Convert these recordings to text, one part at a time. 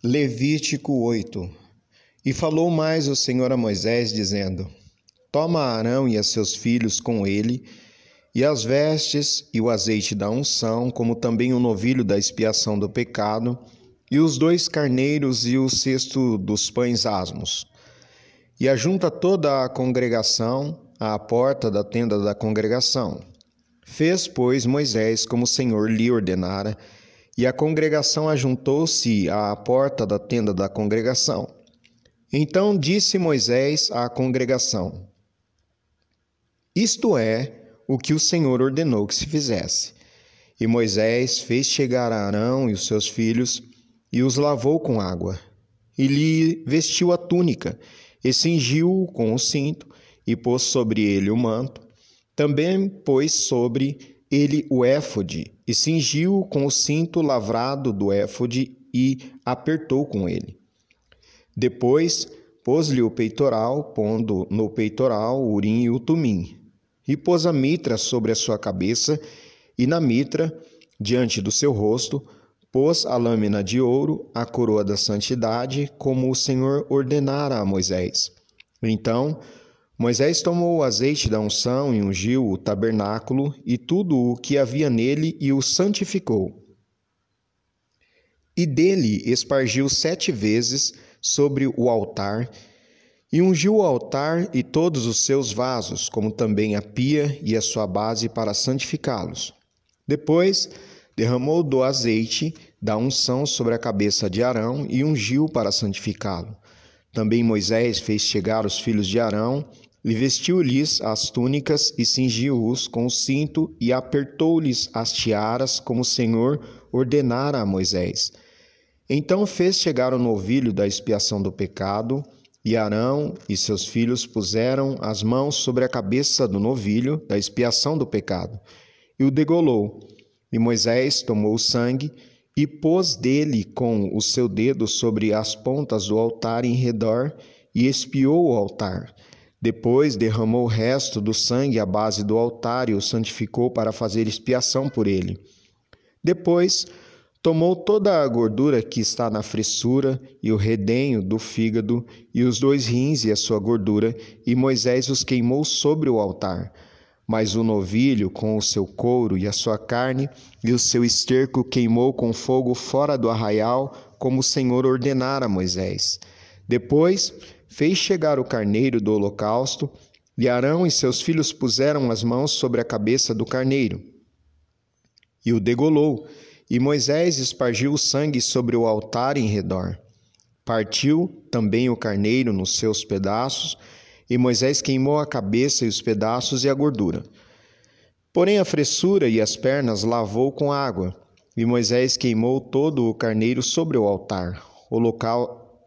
Levítico 8 E falou mais o Senhor a Moisés, dizendo: Toma Arão e a seus filhos com ele, e as vestes e o azeite da unção, como também o novilho da expiação do pecado, e os dois carneiros e o cesto dos pães asmos. E ajunta toda a congregação à porta da tenda da congregação. Fez, pois, Moisés como o Senhor lhe ordenara, e a congregação ajuntou-se à porta da tenda da congregação. Então disse Moisés à congregação: Isto é o que o Senhor ordenou que se fizesse. E Moisés fez chegar a Arão e os seus filhos, e os lavou com água, e lhe vestiu a túnica, e cingiu-o com o cinto, e pôs sobre ele o manto. Também pôs sobre ele o éfode, e cingiu com o cinto lavrado do éfode e apertou com ele. Depois pôs-lhe o peitoral, pondo no peitoral o urim e o tumim, e pôs a mitra sobre a sua cabeça, e na mitra, diante do seu rosto, pôs a lâmina de ouro, a coroa da santidade, como o Senhor ordenara a Moisés. Então Moisés tomou o azeite da unção e ungiu o tabernáculo e tudo o que havia nele e o santificou. E dele espargiu sete vezes sobre o altar, e ungiu o altar e todos os seus vasos, como também a pia e a sua base para santificá-los. Depois derramou do azeite da unção sobre a cabeça de Arão e ungiu para santificá-lo. Também Moisés fez chegar os filhos de Arão e vestiu-lhes as túnicas e cingiu-os com o cinto e apertou-lhes as tiaras, como o Senhor ordenara a Moisés. Então fez chegar o novilho da expiação do pecado, e Arão e seus filhos puseram as mãos sobre a cabeça do novilho da expiação do pecado, e o degolou. E Moisés tomou o sangue e pôs dele com o seu dedo sobre as pontas do altar em redor e espiou o altar. Depois derramou o resto do sangue à base do altar e o santificou para fazer expiação por ele. Depois tomou toda a gordura que está na fressura e o redenho do fígado e os dois rins e a sua gordura, e Moisés os queimou sobre o altar. Mas o novilho, com o seu couro e a sua carne, e o seu esterco, queimou com fogo fora do arraial, como o Senhor ordenara a Moisés. Depois fez chegar o carneiro do holocausto, e Arão e seus filhos puseram as mãos sobre a cabeça do carneiro. E o degolou, e Moisés espargiu o sangue sobre o altar em redor. Partiu também o carneiro nos seus pedaços, e Moisés queimou a cabeça e os pedaços e a gordura. Porém, a fressura e as pernas lavou com água, e Moisés queimou todo o carneiro sobre o altar.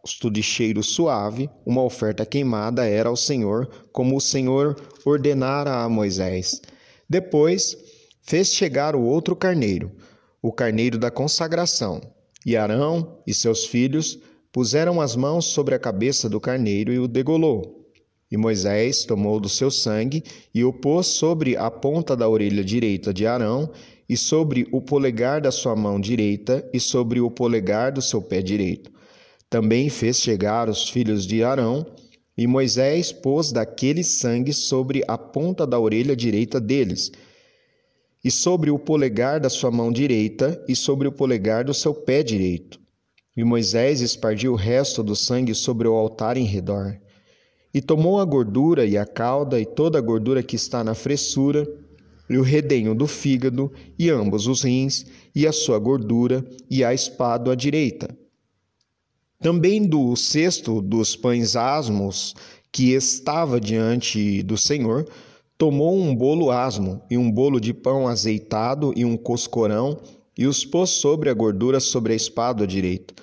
O local holocausto de cheiro suave, uma oferta queimada era ao Senhor, como o Senhor ordenara a Moisés. Depois fez chegar o outro carneiro, o carneiro da consagração. E Arão e seus filhos puseram as mãos sobre a cabeça do carneiro e o degolou. E Moisés tomou do seu sangue e o pôs sobre a ponta da orelha direita de Arão, e sobre o polegar da sua mão direita, e sobre o polegar do seu pé direito. Também fez chegar os filhos de Arão, e Moisés pôs daquele sangue sobre a ponta da orelha direita deles, e sobre o polegar da sua mão direita, e sobre o polegar do seu pé direito. E Moisés espargiu o resto do sangue sobre o altar em redor. E tomou a gordura e a cauda, e toda a gordura que está na fressura, e o redenho do fígado, e ambos os rins, e a sua gordura, e a espada à direita também do cesto dos pães asmos que estava diante do Senhor, tomou um bolo asmo e um bolo de pão azeitado e um coscorão e os pôs sobre a gordura sobre a espada direita.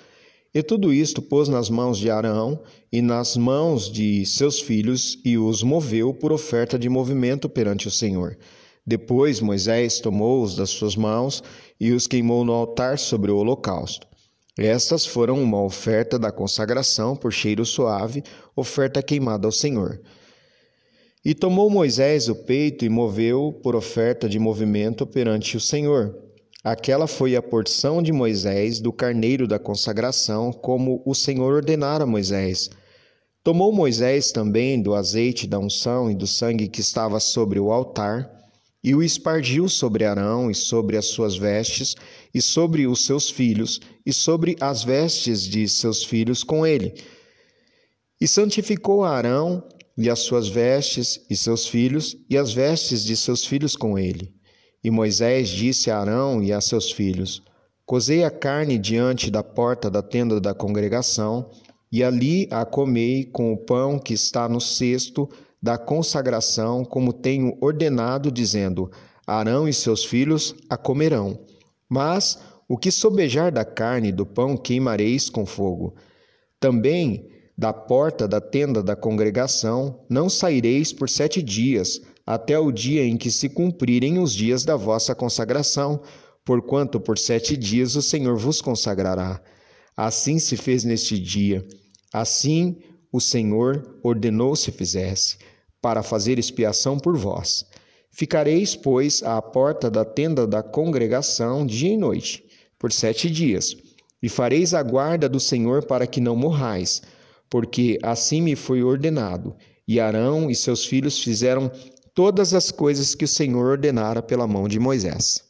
E tudo isto pôs nas mãos de Arão e nas mãos de seus filhos e os moveu por oferta de movimento perante o Senhor. Depois Moisés tomou-os das suas mãos e os queimou no altar sobre o holocausto. Estas foram uma oferta da consagração por cheiro suave, oferta queimada ao Senhor. E tomou Moisés o peito e moveu por oferta de movimento perante o Senhor. Aquela foi a porção de Moisés do carneiro da consagração, como o Senhor ordenara a Moisés. Tomou Moisés também do azeite da unção e do sangue que estava sobre o altar, e o espargiu sobre Arão e sobre as suas vestes, e sobre os seus filhos, e sobre as vestes de seus filhos com ele. E santificou Arão e as suas vestes, e seus filhos, e as vestes de seus filhos com ele. E Moisés disse a Arão e a seus filhos: Cozei a carne diante da porta da tenda da congregação, e ali a comei com o pão que está no cesto da consagração, como tenho ordenado, dizendo: Arão e seus filhos a comerão. Mas o que sobejar da carne e do pão queimareis com fogo. Também da porta da tenda da congregação não saireis por sete dias, até o dia em que se cumprirem os dias da vossa consagração, porquanto por sete dias o Senhor vos consagrará. Assim se fez neste dia. Assim o Senhor ordenou se fizesse, para fazer expiação por vós. Ficareis, pois, à porta da tenda da congregação dia e noite, por sete dias, e fareis a guarda do Senhor para que não morrais, porque assim me foi ordenado. E Arão e seus filhos fizeram todas as coisas que o Senhor ordenara pela mão de Moisés.